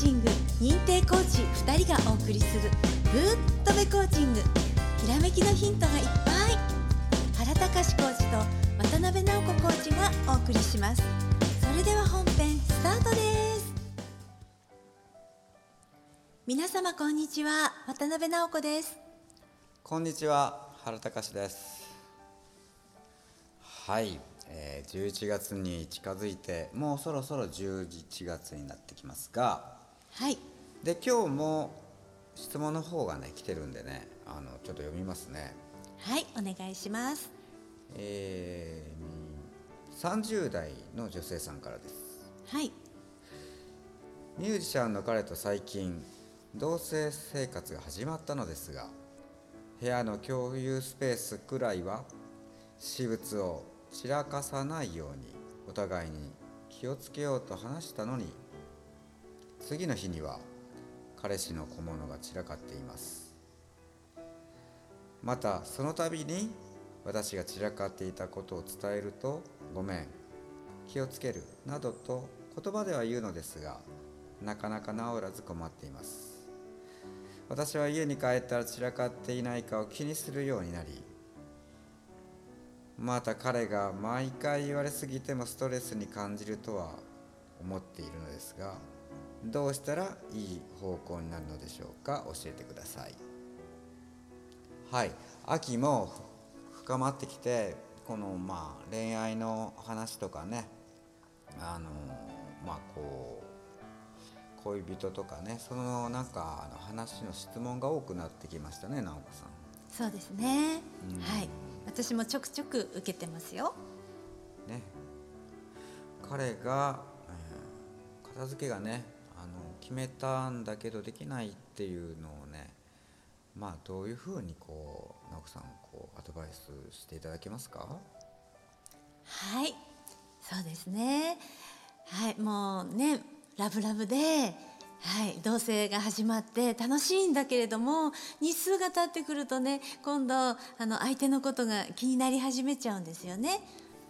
チング認定コーチ2人がお送りする「ぶっとべコーチング」ひらめきのヒントがいっぱい。原隆コーチと渡辺直子コーチがお送りします。それでは本編スタートです。皆様こんにちは。渡辺直子です。こんにちは。原隆です。はい、えー、11月に近づいてもうそろそろ11月になってきますがはい。で今日も質問の方がね来てるんでねあのちょっと読みますね。はいお願いします。えー、30代の女性さんからです。はい。ミュージシャンの彼と最近同棲生活が始まったのですが部屋の共有スペースくらいは私物を散らかさないようにお互いに気をつけようと話したのに次の日には彼氏の小物が散らかっています。またその度に私が散らかっていたことを伝えると「ごめん気をつける」などと言葉では言うのですがなかなか治らず困っています。私は家に帰ったら散らかっていないかを気にするようになりまた彼が毎回言われすぎてもストレスに感じるとは思っているのですがどうしたらいい方向になるのでしょうか？教えてください。はい。秋も深まってきてこのまあ恋愛の話とかね。あのまあこう恋人とかね。そのなんかあの話の質問が多くなってきましたね直子さん。そうですね、うんはい。私もちょくちょく受けてますよ。ね。彼が、えー片付けがね決めたんだけどできないっていうのをねまあどういうふうにこう直子さんこうアドバイスしていただけますか？はいそうですねはいもうねラブラブではい、同棲が始まって楽しいんだけれども日数が経ってくるとね今度あの相手のことが気になり始めちゃうんですよね。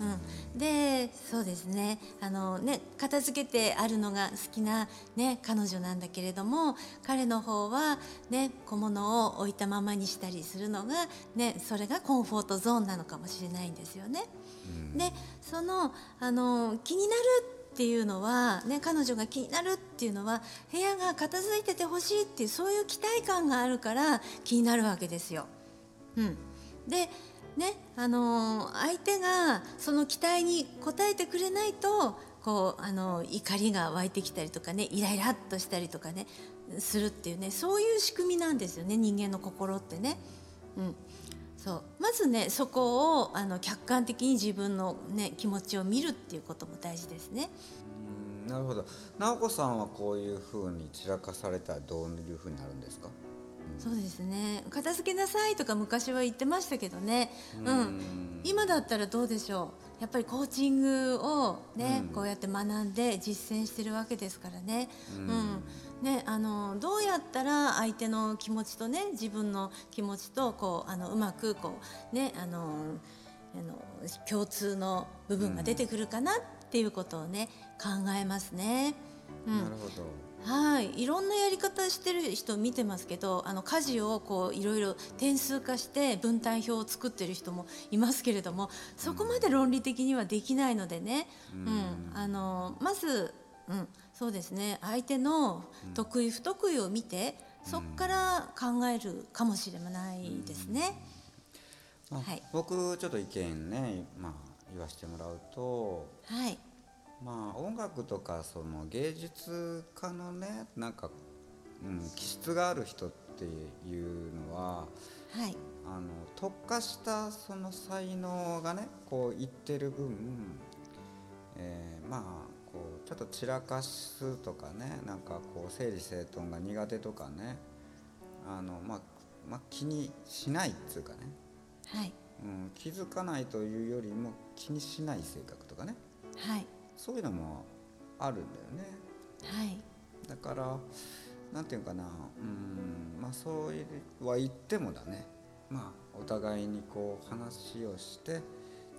うん、でそうですねあのね片付けてあるのが好きな、ね、彼女なんだけれども彼の方は、ね、小物を置いたままにしたりするのが、ね、それがコンフォートゾーンなのかもしれないんですよね。でそのあの気になるっていうのは、ね、彼女が気になるっていうのは部屋が片付いててほしいっていうそういう期待感があるから気になるわけですよ。うん、でねあの相手がその期待に応えてくれないとこうあの怒りが湧いてきたりとかねイライラっとしたりとかねするっていうねそういう仕組みなんですよね人間の心ってね。うんそうまずねそこをあの客観的に自分の、ね、気持ちを見るっていうことも大事ですね。なるほど直子さんはこういうふうに散らかされたらどういうふうになるんですか？そうですね。片付けなさいとか昔は言ってましたけどね、うん。うん。今だったらどうでしょう。やっぱりコーチングをね、うん。こうやって学んで実践してるわけですからね,、ううん。んねあのどうやったら相手の気持ちとね自分の気持ちとこうあのうまくこうねあのあの共通の部分が出てくるかなっていうことをね考えますね。うん。なるほどはい、いろんなやり方してる人見てますけどあの家事をこういろいろ点数化して分担表を作ってる人もいますけれどもそこまで論理的にはできないのでね、うん。あのまず、うん、そうですね。相手の得意不得意を見てそこから考えるかもしれないですね。まあはい。僕ちょっと意見ね、まあ、言わせてもらうとはい、まあ音楽とかその芸術家のねなんか、うん、気質がある人っていうのははい、あの特化したその才能がねこういってる分、えーまあこうちょっと散らかすとかねなんかこう整理整頓が苦手とかねあの、まあまあ、気にしないっていうかね、はい、うん、気づかないというよりも気にしない性格とかね。はい、そういうのもあるんだよね。はい、だからなんていうかな。うんまあそういうは言ってもだね。まあお互いにこう話をして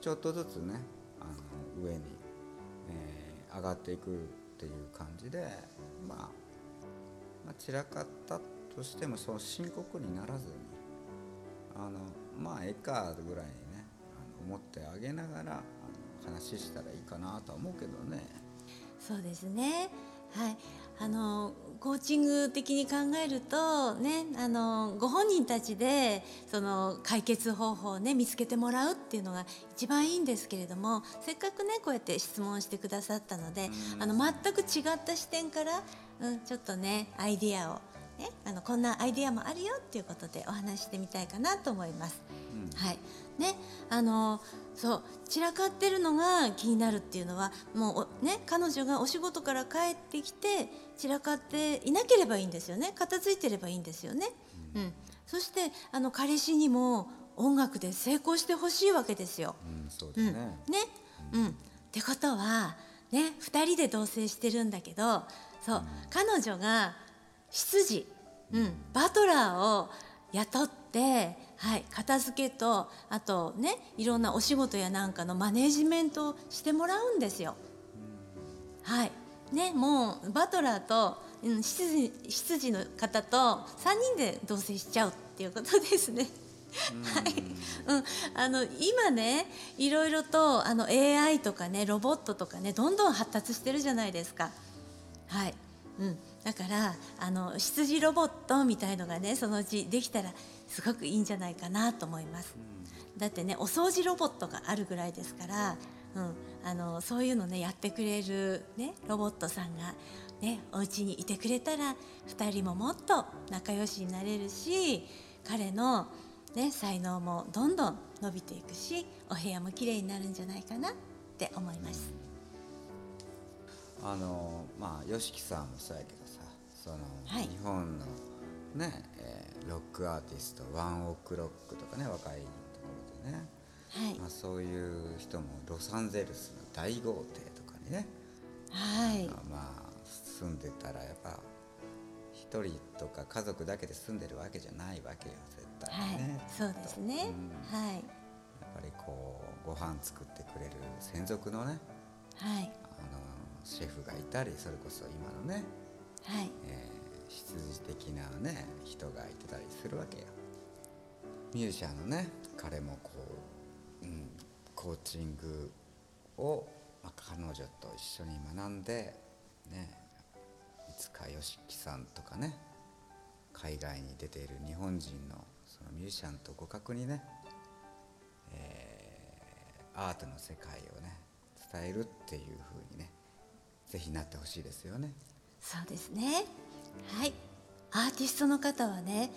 ちょっとずつねあの上に、えー上がっていくっていう感じでまあまあ、散らかったとしてもその深刻にならずにあのまあええかぐらいにねあの思ってあげながらあの話したらいいかなとは思うけどね。そうですね。はい。あのコーチング的に考えるとねあのご本人たちでその解決方法をね見つけてもらうっていうのが一番いいんですけれどもせっかくねこうやって質問してくださったのであの全く違った視点から、うん、ちょっとねアイディアを、ね、あのこんなアイディアもあるよっていうことでお話ししてみたいかなと思います。はいね、あのそう散らかってるのが気になるっていうのはもうね彼女がお仕事から帰ってきて散らかっていなければいいんですよね。片付いてればいいんですよね。うん、そしてあの彼氏にも音楽で成功してほしいわけですよ。うん、そうだうん、ね。ね、うん、ってことはね2人で同棲してるんだけどそう、彼女が執事、うん、バトラーを雇って、はい、片付けとあとねいろんなお仕事やなんかのマネジメントをしてもらうんですよ。はいね、もうバトラーと、うん、執事の方と3人で同棲しちゃうっていうことですね。はい、うん、あの今ねいろいろとあの AI とかねロボットとかねどんどん発達してるじゃないですか。はい、うん、だからあの羊ロボットみたいのがねそのうちできたらすごくいいんじゃないかなと思います。だってねお掃除ロボットがあるぐらいですから、うん、あのそういうのねやってくれる、ね、ロボットさんが、ね、お家にいてくれたら2人ももっと仲良しになれるし彼の、ね、才能もどんどん伸びていくしお部屋も綺麗になるんじゃないかなって思います。あのまあ YOSHIKI さんもそうやけどさその、はい。日本のね、えーロックアーティストワンオクロックとかね若いところでね、はい。まあ、そういう人もロサンゼルスの大豪邸とかにね、はい。まあ住んでたらやっぱ一人とか家族だけで住んでるわけじゃないわけよ絶対はい。ね、そうですね、うん。はい。やっぱりこうご飯作ってくれる専属のねはいシェフがいたりそれこそ今のね、はい。えー羊的なね人がいてたりするわけよ。ミュージシャンのね彼もこう、うん、コーチングを、まあ、彼女と一緒に学んでねいつか YOSHIKI さんとかね海外に出ている日本人のそのミュージシャンと互角にね、えーアートの世界をね伝えるっていう風にねぜひなってほしいですよね。そうですねはいアーティストの方はね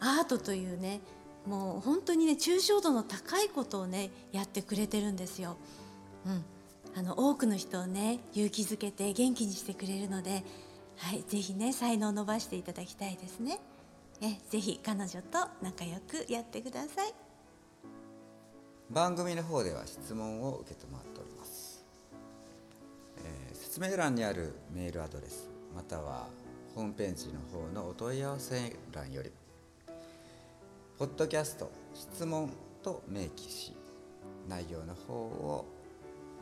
アートというねもう本当にね抽象度の高いことをねやってくれてるんですよ。うん、あの多くの人をね勇気づけて元気にしてくれるので、はい、ぜひね才能を伸ばしていただきたいですね。えぜひ彼女と仲良くやってください。番組の方では質問を受け止まっております、えー説明欄にあるメールアドレスまたはホームページの方のお問い合わせ欄よりポッドキャスト質問と明記し内容の方を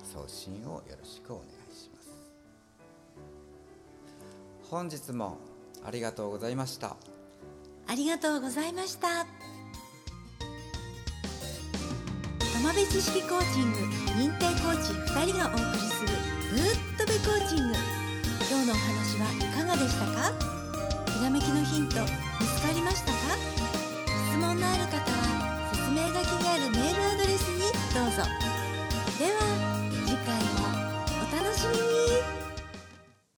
送信をよろしくお願いします本日もありがとうございましたありがとうございました。浜辺知識コーチング認定コーチ2人がお送りするコーチング。今日のお話はいかがでしたか？ひらめきのヒント見つかりましたか？質問のある方は説明書きにあるメールアドレスにどうぞ。では